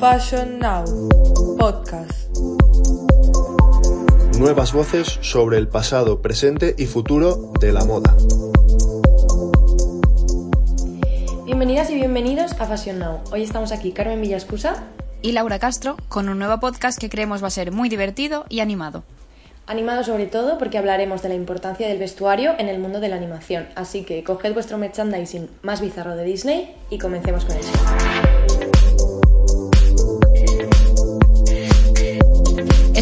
Fashion Now, podcast. Nuevas voces sobre el pasado, presente y futuro de la moda. Bienvenidas y bienvenidos a Fashion Now. Hoy estamos aquí Carmen Villascusa y Laura Castro con un nuevo podcast que creemos va a ser muy divertido y animado. Animado sobre todo porque hablaremos de la importancia del vestuario en el mundo de la animación. Así que coged vuestro merchandising más bizarro de Disney y comencemos con ello.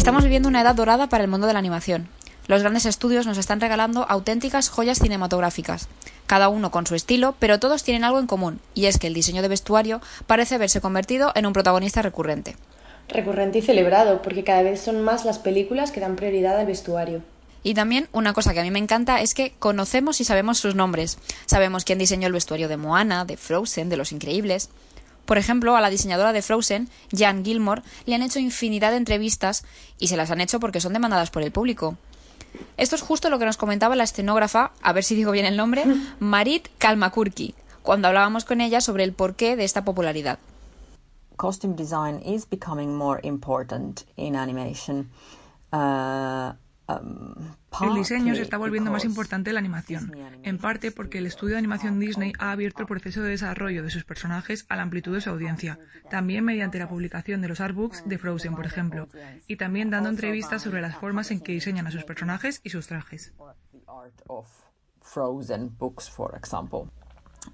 Estamos viviendo una edad dorada para el mundo de la animación. Los grandes estudios nos están regalando auténticas joyas cinematográficas, cada uno con su estilo, pero todos tienen algo en común, y es que el diseño de vestuario parece haberse convertido en un protagonista recurrente recurrente y celebrado, porque cada vez son más las películas que dan prioridad al vestuario. Y también una cosa que a mí me encanta es que conocemos y sabemos sus nombres. Sabemos quién diseñó el vestuario de Moana, de Frozen, de Los Increíbles. Por ejemplo, a la diseñadora de Frozen, Jan Gilmore, le han hecho infinidad de entrevistas y se las han hecho porque son demandadas por el público. Esto es justo lo que nos comentaba la escenógrafa, a ver si digo bien el nombre, Marit Kalmakurki, cuando hablábamos con ella sobre el porqué de esta popularidad costume design is becoming more important in animation. Uh, el diseño se está volviendo más importante en la animación, en parte porque el estudio de animación Disney ha abierto el proceso de desarrollo de sus personajes a la amplitud de su audiencia, también mediante la publicación de los artbooks de Frozen, por ejemplo, y también dando entrevistas sobre las formas en que diseñan a sus personajes y sus trajes. Frozen books, for example,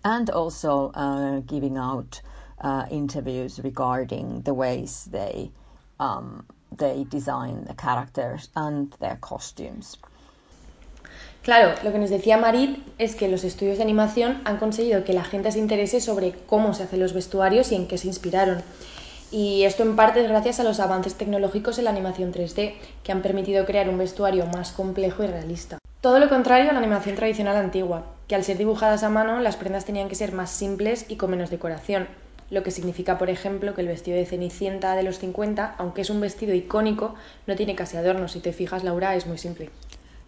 and also uh, giving out uh, interviews regarding the ways they um, they design the characters and their costumes. Claro, lo que nos decía Marit es que los estudios de animación han conseguido que la gente se interese sobre cómo se hacen los vestuarios y en qué se inspiraron. Y esto en parte es gracias a los avances tecnológicos en la animación 3D, que han permitido crear un vestuario más complejo y realista. Todo lo contrario a la animación tradicional antigua, que al ser dibujadas a mano las prendas tenían que ser más simples y con menos decoración, lo que significa, por ejemplo, que el vestido de Cenicienta de los 50, aunque es un vestido icónico, no tiene casi adornos. Si te fijas, Laura, es muy simple.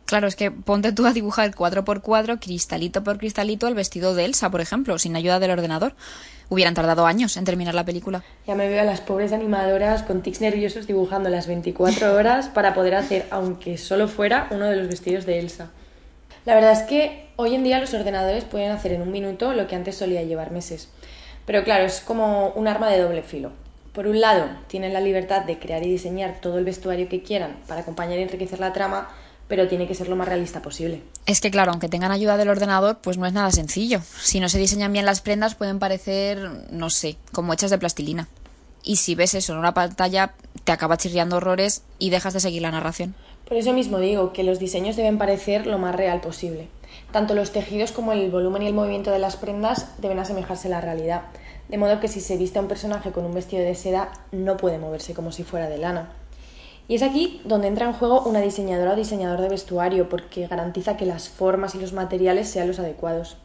Claro, es que ponte tú a dibujar cuadro por cuadro, cristalito por cristalito, el vestido de Elsa, por ejemplo, sin ayuda del ordenador. Hubieran tardado años en terminar la película. Ya me veo a las pobres animadoras con tics nerviosos dibujando las 24 horas para poder hacer, aunque solo fuera, uno de los vestidos de Elsa. La verdad es que hoy en día los ordenadores pueden hacer en un minuto lo que antes solía llevar meses. Pero claro, es como un arma de doble filo. Por un lado, tienen la libertad de crear y diseñar todo el vestuario que quieran para acompañar y enriquecer la trama, pero tiene que ser lo más realista posible. Es que claro, aunque tengan ayuda del ordenador, pues no es nada sencillo. Si no se diseñan bien las prendas, pueden parecer, no sé, como hechas de plastilina. Y si ves eso en una pantalla, te acaba chirriando horrores y dejas de seguir la narración. Por eso mismo digo que los diseños deben parecer lo más real posible. Tanto los tejidos como el volumen y el movimiento de las prendas deben asemejarse a la realidad, de modo que si se viste a un personaje con un vestido de seda no puede moverse como si fuera de lana. Y es aquí donde entra en juego una diseñadora o diseñador de vestuario, porque garantiza que las formas y los materiales sean los adecuados.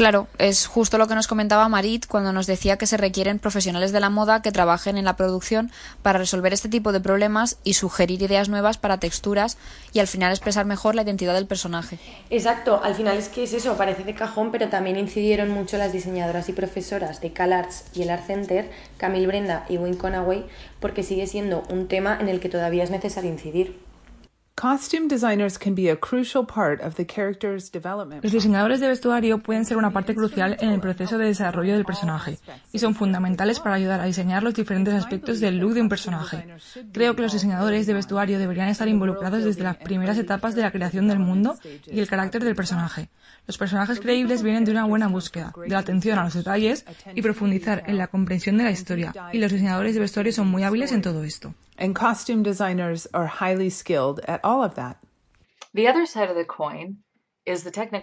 Claro, es justo lo que nos comentaba Marit cuando nos decía que se requieren profesionales de la moda que trabajen en la producción para resolver este tipo de problemas y sugerir ideas nuevas para texturas y al final expresar mejor la identidad del personaje. Exacto, al final es que es eso, parece de cajón, pero también incidieron mucho las diseñadoras y profesoras de CalArts y el Art Center, Camille Brenda y Wayne Conaway, porque sigue siendo un tema en el que todavía es necesario incidir. Los diseñadores de vestuario pueden ser una parte crucial en el proceso de desarrollo del personaje y son fundamentales para ayudar a diseñar los diferentes aspectos del look de un personaje. Creo que los diseñadores de vestuario deberían estar involucrados desde las primeras etapas de la creación del mundo y el carácter del personaje. Los personajes creíbles vienen de una buena búsqueda, de la atención a los detalles y profundizar en la comprensión de la historia, y los diseñadores de vestuario son muy hábiles en todo esto and costume designers are highly skilled at all of that. The other side of the coin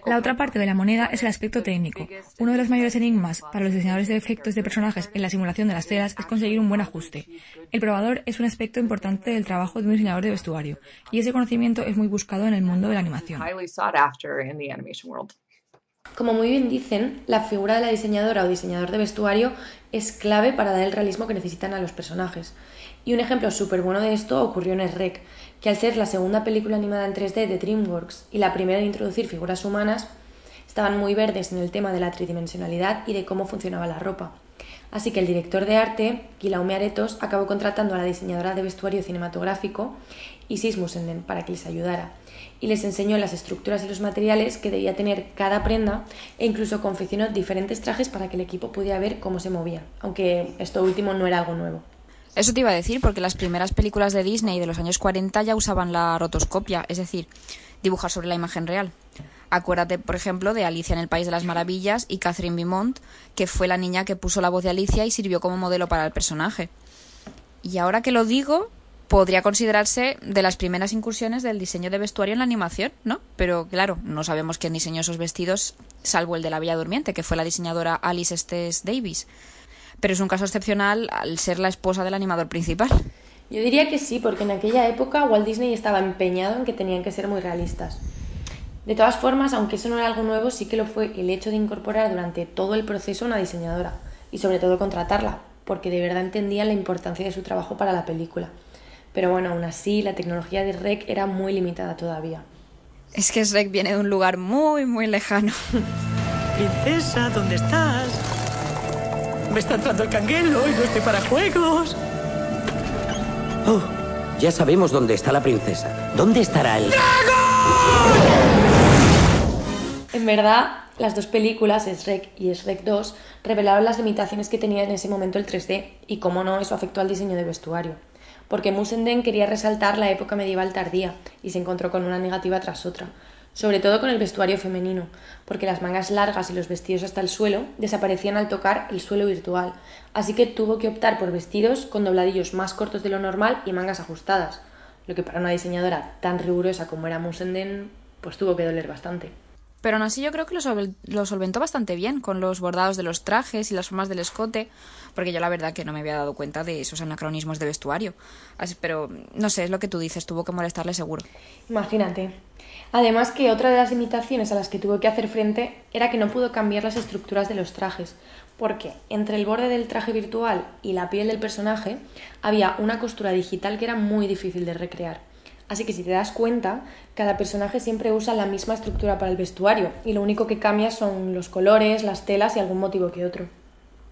la otra parte de la moneda es el aspecto técnico. Uno de los mayores enigmas para los diseñadores de efectos de personajes en la simulación de las telas es conseguir un buen ajuste. El probador es un aspecto importante del trabajo de un diseñador de vestuario, y ese conocimiento es muy buscado en el mundo de la animación. Como muy bien dicen, la figura de la diseñadora o diseñador de vestuario es clave para dar el realismo que necesitan a los personajes. Y un ejemplo súper bueno de esto ocurrió en Rec, que al ser la segunda película animada en 3D de DreamWorks y la primera en introducir figuras humanas, estaban muy verdes en el tema de la tridimensionalidad y de cómo funcionaba la ropa. Así que el director de arte, Guillaume Aretos, acabó contratando a la diseñadora de vestuario cinematográfico, Isis Musenden, para que les ayudara. Y les enseñó las estructuras y los materiales que debía tener cada prenda e incluso confeccionó diferentes trajes para que el equipo pudiera ver cómo se movía, aunque esto último no era algo nuevo. Eso te iba a decir, porque las primeras películas de Disney de los años 40 ya usaban la rotoscopia, es decir, dibujar sobre la imagen real. Acuérdate, por ejemplo, de Alicia en el País de las Maravillas y Catherine Beaumont, que fue la niña que puso la voz de Alicia y sirvió como modelo para el personaje. Y ahora que lo digo, podría considerarse de las primeras incursiones del diseño de vestuario en la animación, ¿no? Pero claro, no sabemos quién diseñó esos vestidos, salvo el de la Bella Durmiente, que fue la diseñadora Alice Estes Davis. Pero es un caso excepcional al ser la esposa del animador principal. Yo diría que sí, porque en aquella época Walt Disney estaba empeñado en que tenían que ser muy realistas. De todas formas, aunque eso no era algo nuevo, sí que lo fue el hecho de incorporar durante todo el proceso una diseñadora y sobre todo contratarla, porque de verdad entendían la importancia de su trabajo para la película. Pero bueno, aún así, la tecnología de REC era muy limitada todavía. Es que REC viene de un lugar muy, muy lejano. Princesa, ¿dónde estás? Me está entrando el canguelo y no estoy para juegos. Oh, ya sabemos dónde está la princesa. ¿Dónde estará el... En verdad, las dos películas, Shrek y Shrek 2, revelaron las limitaciones que tenía en ese momento el 3D y, cómo no, eso afectó al diseño de vestuario. Porque Musenden quería resaltar la época medieval tardía y se encontró con una negativa tras otra, sobre todo con el vestuario femenino, porque las mangas largas y los vestidos hasta el suelo desaparecían al tocar el suelo virtual, así que tuvo que optar por vestidos con dobladillos más cortos de lo normal y mangas ajustadas, lo que para una diseñadora tan rigurosa como era Musenden, pues tuvo que doler bastante. Pero aún así yo creo que lo, solventó bastante bien con los bordados de los trajes y las formas del escote, porque yo la verdad que no me había dado cuenta de esos anacronismos de vestuario. pero no sé, es lo que tú dices, tuvo que molestarle seguro. Imagínate. Además que otra de las limitaciones a las que tuvo que hacer frente era que no pudo cambiar las estructuras de los trajes, porque entre el borde del traje virtual y la piel del personaje había una costura digital que era muy difícil de recrear. Así que si te das cuenta, cada personaje siempre usa la misma estructura para el vestuario y lo único que cambia son los colores, las telas y algún motivo que otro.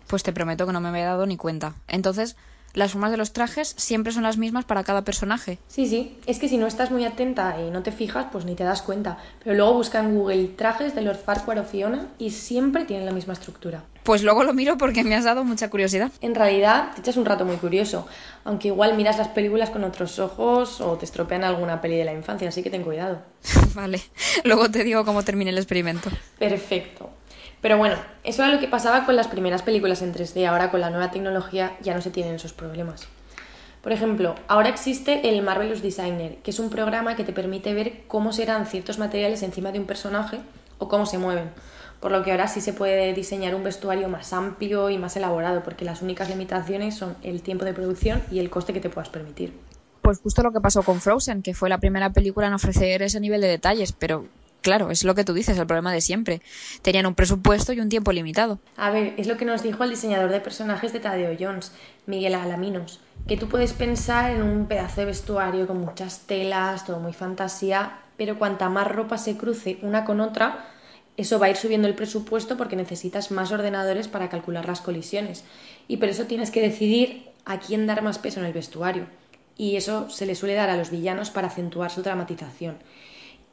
Pues te prometo que no me había dado ni cuenta. Entonces, las formas de los trajes siempre son las mismas para cada personaje. Sí, sí, es que si no estás muy atenta y no te fijas, pues ni te das cuenta. Pero luego busca en Google trajes de Lord Farquhar o Fiona y siempre tienen la misma estructura. Pues luego lo miro porque me has dado mucha curiosidad. En realidad, te echas un rato muy curioso, aunque igual miras las películas con otros ojos o te estropean alguna peli de la infancia, así que ten cuidado. vale, luego te digo cómo termine el experimento. Perfecto. Pero bueno, eso era lo que pasaba con las primeras películas en 3D. Ahora con la nueva tecnología ya no se tienen esos problemas. Por ejemplo, ahora existe el Marvelous Designer, que es un programa que te permite ver cómo serán ciertos materiales encima de un personaje o cómo se mueven. Por lo que ahora sí se puede diseñar un vestuario más amplio y más elaborado, porque las únicas limitaciones son el tiempo de producción y el coste que te puedas permitir. Pues justo lo que pasó con Frozen, que fue la primera película en ofrecer ese nivel de detalles, pero claro, es lo que tú dices, el problema de siempre. Tenían un presupuesto y un tiempo limitado. A ver, es lo que nos dijo el diseñador de personajes de Tadeo Jones, Miguel Alaminos, que tú puedes pensar en un pedazo de vestuario con muchas telas, todo muy fantasía, pero cuanta más ropa se cruce una con otra, eso va a ir subiendo el presupuesto porque necesitas más ordenadores para calcular las colisiones. Y por eso tienes que decidir a quién dar más peso en el vestuario. Y eso se le suele dar a los villanos para acentuar su dramatización.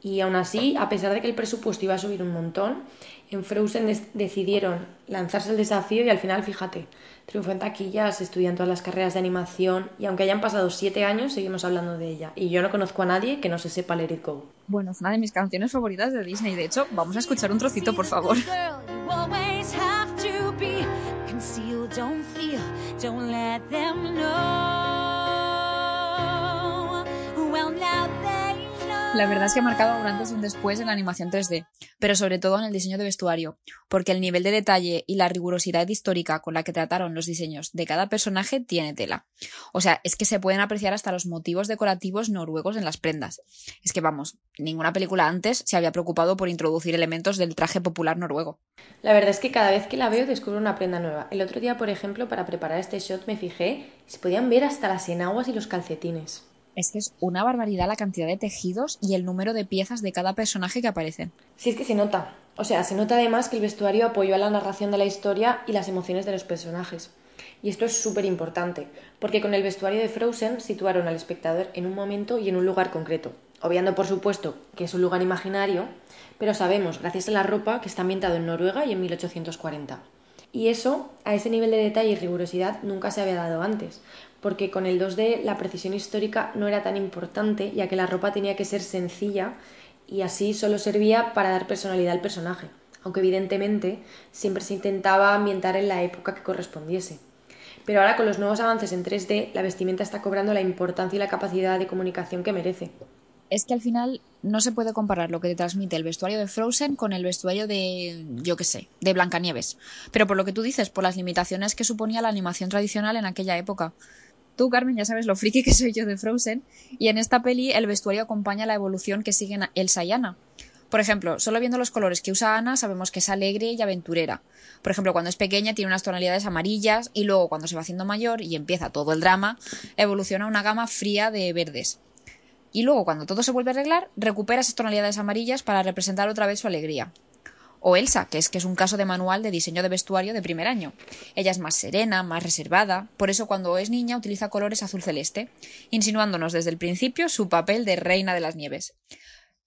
Y aún así, a pesar de que el presupuesto iba a subir un montón, en Frozen decidieron lanzarse el desafío y al final, fíjate, triunfó en taquillas, estudian todas las carreras de animación y aunque hayan pasado siete años, seguimos hablando de ella. Y yo no conozco a nadie que no se sepa Let It Go. Bueno, es una de mis canciones favoritas de Disney. De hecho, vamos a escuchar un trocito, por favor. La verdad es que ha marcado un antes y un después en la animación 3D, pero sobre todo en el diseño de vestuario, porque el nivel de detalle y la rigurosidad histórica con la que trataron los diseños de cada personaje tiene tela. O sea, es que se pueden apreciar hasta los motivos decorativos noruegos en las prendas. Es que vamos, ninguna película antes se había preocupado por introducir elementos del traje popular noruego. La verdad es que cada vez que la veo descubro una prenda nueva. El otro día, por ejemplo, para preparar este shot me fijé se podían ver hasta las enaguas y los calcetines. Es que es una barbaridad la cantidad de tejidos y el número de piezas de cada personaje que aparecen. Sí, es que se nota. O sea, se nota además que el vestuario apoyó a la narración de la historia y las emociones de los personajes. Y esto es súper importante, porque con el vestuario de Frozen situaron al espectador en un momento y en un lugar concreto, obviando por supuesto que es un lugar imaginario, pero sabemos, gracias a la ropa, que está ambientado en Noruega y en 1840. Y eso, a ese nivel de detalle y rigurosidad, nunca se había dado antes, porque con el 2D la precisión histórica no era tan importante, ya que la ropa tenía que ser sencilla y así solo servía para dar personalidad al personaje, aunque evidentemente siempre se intentaba ambientar en la época que correspondiese. Pero ahora con los nuevos avances en 3D, la vestimenta está cobrando la importancia y la capacidad de comunicación que merece. Es que al final no se puede comparar lo que te transmite el vestuario de Frozen con el vestuario de, yo qué sé, de Blancanieves. Pero por lo que tú dices, por las limitaciones que suponía la animación tradicional en aquella época. Tú, Carmen, ya sabes lo friki que soy yo de Frozen, y en esta peli el vestuario acompaña la evolución que siguen Elsa y Anna. Por ejemplo, solo viendo los colores que usa Anna sabemos que es alegre y aventurera. Por ejemplo, cuando es pequeña tiene unas tonalidades amarillas y luego cuando se va haciendo mayor y empieza todo el drama, evoluciona una gama fría de verdes. Y luego, cuando todo se vuelve a arreglar, recupera esas tonalidades amarillas para representar otra vez su alegría. O Elsa, que es que es un caso de manual de diseño de vestuario de primer año. Ella es más serena, más reservada, por eso cuando es niña utiliza colores azul celeste, insinuándonos desde el principio su papel de reina de las nieves.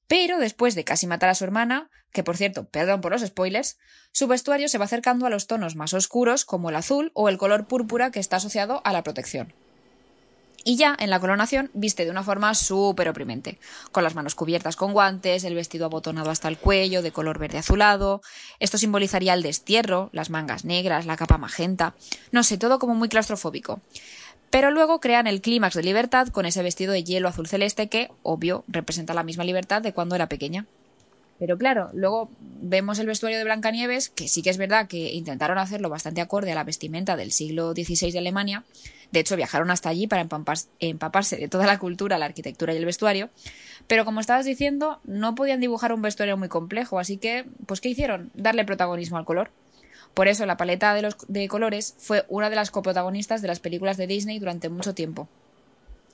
Pero después de casi matar a su hermana, que por cierto, perdón por los spoilers, su vestuario se va acercando a los tonos más oscuros como el azul o el color púrpura que está asociado a la protección. Y ya en la coronación viste de una forma súper oprimente, con las manos cubiertas con guantes, el vestido abotonado hasta el cuello, de color verde azulado. Esto simbolizaría el destierro, las mangas negras, la capa magenta. No sé, todo como muy claustrofóbico. Pero luego crean el clímax de libertad con ese vestido de hielo azul celeste que, obvio, representa la misma libertad de cuando era pequeña. Pero claro, luego vemos el vestuario de Blancanieves, que sí que es verdad que intentaron hacerlo bastante acorde a la vestimenta del siglo XVI de Alemania. De hecho, viajaron hasta allí para empaparse de toda la cultura, la arquitectura y el vestuario. Pero como estabas diciendo, no podían dibujar un vestuario muy complejo, así que, pues, ¿qué hicieron? Darle protagonismo al color. Por eso la paleta de, los, de colores fue una de las coprotagonistas de las películas de Disney durante mucho tiempo.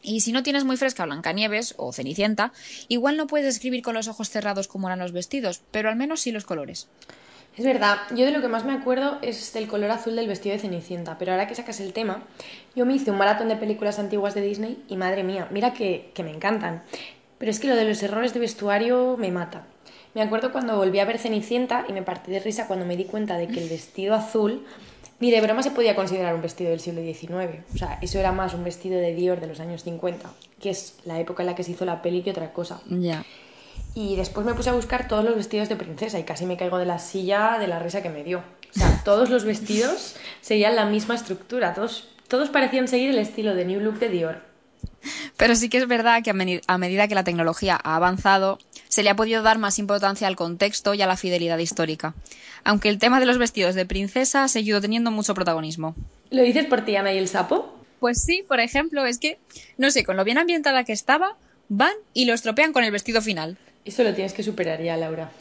Y si no tienes muy fresca Blancanieves o Cenicienta, igual no puedes escribir con los ojos cerrados como eran los vestidos, pero al menos sí los colores. Es verdad, yo de lo que más me acuerdo es del color azul del vestido de Cenicienta, pero ahora que sacas el tema, yo me hice un maratón de películas antiguas de Disney y madre mía, mira que, que me encantan. Pero es que lo de los errores de vestuario me mata. Me acuerdo cuando volví a ver Cenicienta y me partí de risa cuando me di cuenta de que el vestido azul ni de broma se podía considerar un vestido del siglo XIX. O sea, eso era más un vestido de Dior de los años 50, que es la época en la que se hizo la peli que otra cosa. Ya. Y después me puse a buscar todos los vestidos de princesa y casi me caigo de la silla de la risa que me dio. O sea, todos los vestidos seguían la misma estructura, todos, todos parecían seguir el estilo de New Look de Dior. Pero sí que es verdad que a, medida que la tecnología ha avanzado, se le ha podido dar más importancia al contexto y a la fidelidad histórica. Aunque el tema de los vestidos de princesa ha seguido teniendo mucho protagonismo. ¿Lo dices por Tiana y el sapo? Pues sí, por ejemplo, es que, no sé, con lo bien ambientada que estaba, van y lo estropean con el vestido final. Eso lo tienes que superar ya, Laura.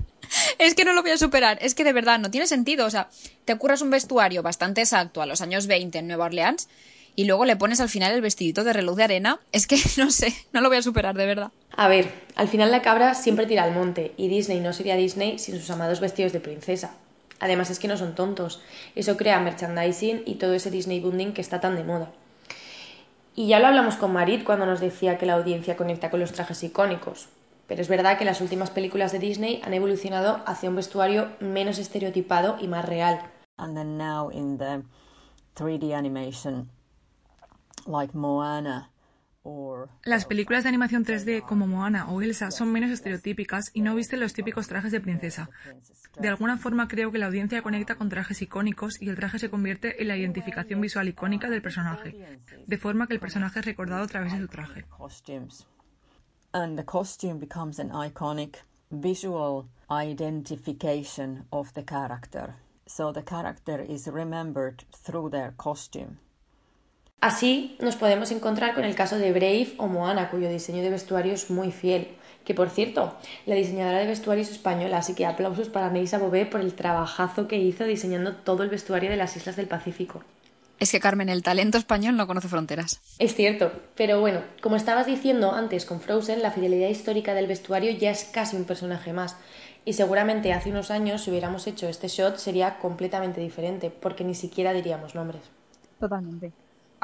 es que no lo voy a superar. Es que de verdad no tiene sentido. O sea, te curras un vestuario bastante exacto a los años 20 en Nueva Orleans y luego le pones al final el vestidito de reloj de arena, es que no sé, no lo voy a superar de verdad. A ver, al final la cabra siempre tira al monte y Disney no sería Disney sin sus amados vestidos de princesa. Además es que no son tontos, eso crea merchandising y todo ese Disney bunding que está tan de moda. Y ya lo hablamos con Marit cuando nos decía que la audiencia conecta con los trajes icónicos. Pero es verdad que las últimas películas de Disney han evolucionado hacia un vestuario menos estereotipado y más real. And then now in the 3D animation like Moana Las películas de animación 3D como Moana o Elsa son menos estereotípicas y no visten los típicos trajes de princesa. De alguna forma creo que la audiencia conecta con trajes icónicos y el traje se convierte en la identificación visual icónica del personaje, de forma que el personaje es recordado a través de su traje. Visual identification of the character. So the character is remembered through their costume. Así nos podemos encontrar con el caso de Brave o Moana, cuyo diseño de vestuario es muy fiel. Que por cierto, la diseñadora de vestuario es española, así que aplausos para Neisa Bobé por el trabajazo que hizo diseñando todo el vestuario de las islas del Pacífico. Es que Carmen, el talento español no conoce fronteras. Es cierto, pero bueno, como estabas diciendo antes con Frozen, la fidelidad histórica del vestuario ya es casi un personaje más. Y seguramente hace unos años, si hubiéramos hecho este shot, sería completamente diferente, porque ni siquiera diríamos nombres. Totalmente.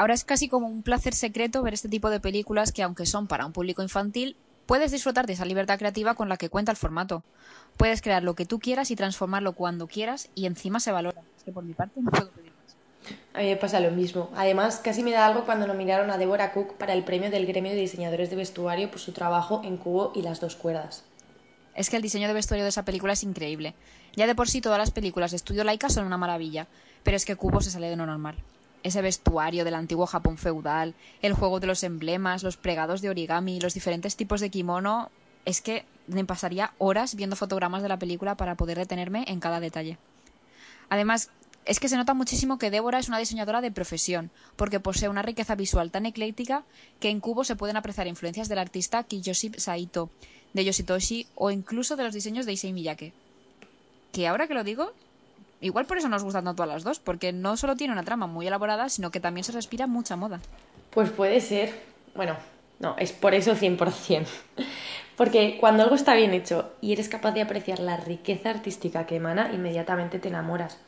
Ahora es casi como un placer secreto ver este tipo de películas que, aunque son para un público infantil, puedes disfrutar de esa libertad creativa con la que cuenta el formato. Puedes crear lo que tú quieras y transformarlo cuando quieras y encima se valora. Es que por mi parte no puedo pedir más. A mí me pasa lo mismo. Además, casi me da algo cuando nominaron a Deborah Cook para el premio del gremio de diseñadores de vestuario por su trabajo en cubo y las dos cuerdas. Es que el diseño de vestuario de esa película es increíble. Ya de por sí todas las películas de estudio Laika son una maravilla, pero es que Cubo se sale de lo normal. Ese vestuario del antiguo Japón feudal, el juego de los emblemas, los pregados de origami, los diferentes tipos de kimono, es que me pasaría horas viendo fotogramas de la película para poder detenerme en cada detalle. Además, es que se nota muchísimo que Débora es una diseñadora de profesión, porque posee una riqueza visual tan ecléctica que en Cubo se pueden apreciar influencias del artista Kiyoshi Saito, de Yoshitoshi o incluso de los diseños de Issei Miyake. Que ahora que lo digo, igual por eso nos gustan tanto a las dos, porque no solo tiene una trama muy elaborada, sino que también se respira mucha moda. Pues puede ser. Bueno, no, es por eso 100%. Porque cuando algo está bien hecho y eres capaz de apreciar la riqueza artística que emana, inmediatamente te enamoras.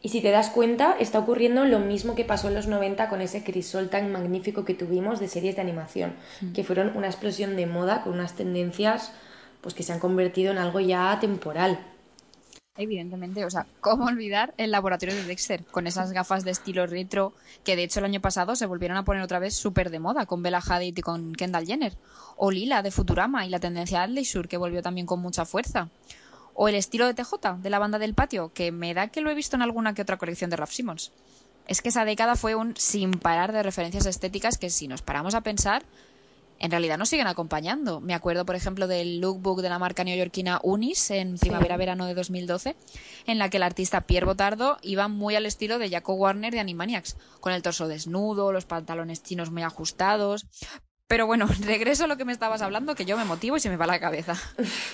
Y si te das cuenta, está ocurriendo lo mismo que pasó en los 90 con ese crisol tan magnífico que tuvimos de series de animación, que fueron una explosión de moda con unas tendencias pues que se han convertido en algo ya temporal. Evidentemente, o sea, ¿cómo olvidar el laboratorio de Dexter? Con esas gafas de estilo retro que de hecho el año pasado se volvieron a poner otra vez súper de moda con Bella Hadid y con Kendall Jenner. O Lila de Futurama y la tendencia Leisure que volvió también con mucha fuerza. O el estilo de TJ de la banda del patio, que me da que lo he visto en alguna que otra colección de Ralph Simmons. Es que esa década fue un sin parar de referencias estéticas que si nos paramos a pensar, en realidad nos siguen acompañando. Me acuerdo, por ejemplo, del lookbook de la marca neoyorquina Unis en primavera-verano de 2012, en la que el artista Pierre Botardo iba muy al estilo de Jaco Warner de Animaniacs, con el torso desnudo, los pantalones chinos muy ajustados. Pero bueno, regreso a lo que me estabas hablando, que yo me motivo y se me va la cabeza.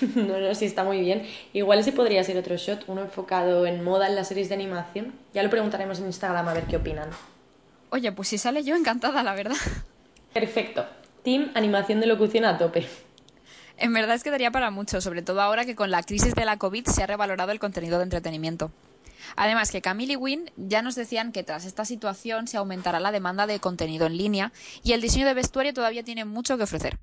no, no, sí está muy bien. Igual ese podría ser otro shot, uno enfocado en moda en las series de animación. Ya lo preguntaremos en Instagram a ver qué opinan. Oye, pues si sale yo encantada, la verdad. Perfecto. Team animación de locución a tope. En verdad es que daría para mucho, sobre todo ahora que con la crisis de la COVID se ha revalorado el contenido de entretenimiento. Además que Camille y Wynne ya nos decían que tras esta situación se aumentará la demanda de contenido en línea y el diseño de vestuario todavía tiene mucho que ofrecer.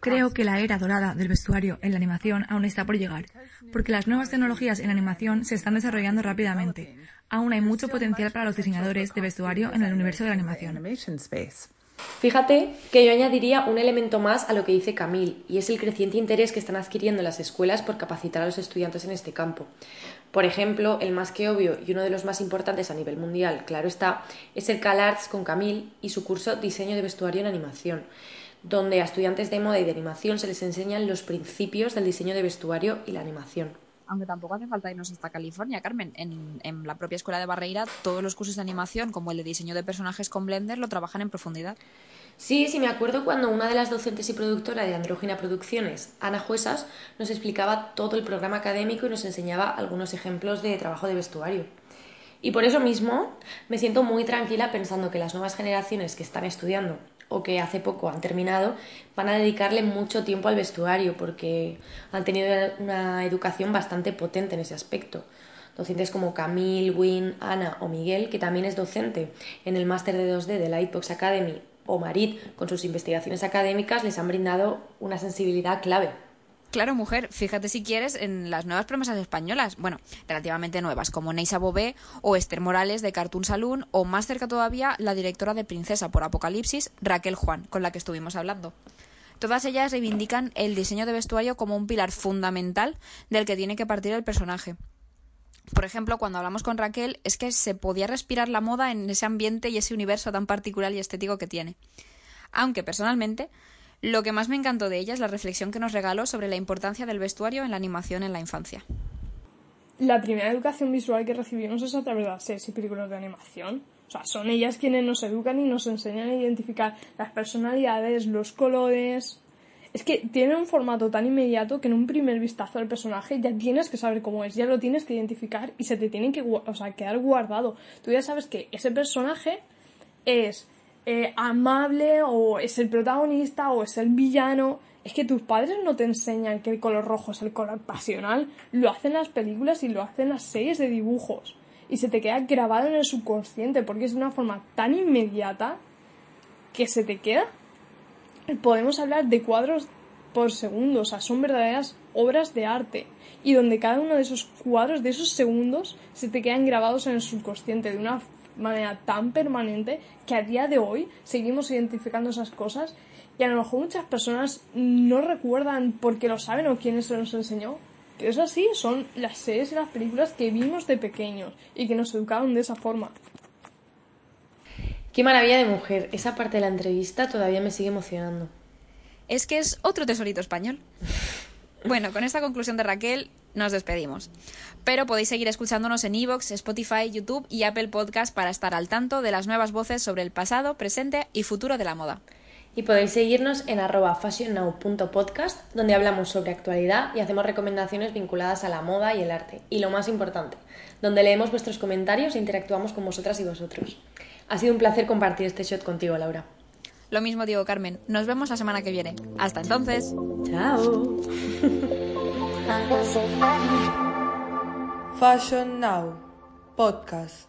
Creo que la era dorada del vestuario en la animación aún está por llegar, porque las nuevas tecnologías en animación se están desarrollando rápidamente. Aún hay mucho potencial para los diseñadores de vestuario en el universo de la animación. Fíjate que yo añadiría un elemento más a lo que dice Camille, y es el creciente interés que están adquiriendo las escuelas por capacitar a los estudiantes en este campo. Por ejemplo, el más que obvio y uno de los más importantes a nivel mundial, claro está, es el CalArts con Camille y su curso Diseño de Vestuario en Animación, donde a estudiantes de moda y de animación se les enseñan los principios del diseño de vestuario y la animación aunque tampoco hace falta irnos hasta California, Carmen. En, la propia escuela de Barreira, todos los cursos de animación, como el de diseño de personajes con Blender, lo trabajan en profundidad. Sí, sí, me acuerdo cuando una de las docentes y productora de Andrógina Producciones, Ana Juesas, nos explicaba todo el programa académico y nos enseñaba algunos ejemplos de trabajo de vestuario. Y por eso mismo me siento muy tranquila pensando que las nuevas generaciones que están estudiando o que hace poco han terminado, van a dedicarle mucho tiempo al vestuario porque han tenido una educación bastante potente en ese aspecto. Docentes como Camille, Win, Ana o Miguel, que también es docente en el máster de 2D de la Hitbox Academy, o Marit, con sus investigaciones académicas, les han brindado una sensibilidad clave. Claro, mujer, fíjate si quieres en las nuevas promesas españolas, bueno, relativamente nuevas, como Neisa Bobé o Esther Morales de Cartoon Saloon, o más cerca todavía la directora de Princesa por Apocalipsis, Raquel Juan, con la que estuvimos hablando. Todas ellas reivindican el diseño de vestuario como un pilar fundamental del que tiene que partir el personaje. Por ejemplo, cuando hablamos con Raquel, es que se podía respirar la moda en ese ambiente y ese universo tan particular y estético que tiene. Aunque personalmente lo que más me encantó de ella es la reflexión que nos regaló sobre la importancia del vestuario en la animación en la infancia. La primera educación visual que recibimos es a través de series y películas de animación. O sea, son ellas quienes nos educan y nos enseñan a identificar las personalidades, los colores, Es que tiene un formato tan inmediato que en un primer vistazo al personaje ya tienes que saber cómo es, ya lo tienes que identificar y se te tiene que o sea, quedar guardado. Tú ya sabes que ese personaje es eh, amable o es el protagonista o es el villano. Es que tus padres no te enseñan que el color rojo es el color pasional. Lo hacen las películas y lo hacen las series de dibujos. Y se te queda grabado en el subconsciente porque es de una forma tan inmediata que se te queda. Podemos hablar de cuadros por segundo, o sea, son verdaderas obras de arte. Y donde cada uno de esos cuadros, de esos segundos, se te quedan grabados en el subconsciente de una manera tan permanente que a día de hoy seguimos identificando esas cosas y a lo mejor muchas personas no recuerdan porque lo saben o quién se nos enseñó. Pero es así, son las series y las películas que vimos de pequeños y que nos educaron de esa forma. Qué maravilla de mujer. Esa parte de la entrevista todavía me sigue emocionando. Es que es otro tesorito español. Bueno, con esta conclusión de Raquel nos despedimos. Pero podéis seguir escuchándonos en Evox, Spotify, YouTube y Apple Podcast para estar al tanto de las nuevas voces sobre el pasado, presente y futuro de la moda. Y podéis seguirnos en arroba fashionnow.podcast, donde hablamos sobre actualidad y hacemos recomendaciones vinculadas a la moda y el arte. Y lo más importante, donde leemos vuestros comentarios e interactuamos con vosotras y vosotros. Ha sido un placer compartir este shot contigo, Laura. Lo mismo digo, Carmen. Nos vemos la semana que viene. Hasta entonces. Chao. Fashion Now Podcast.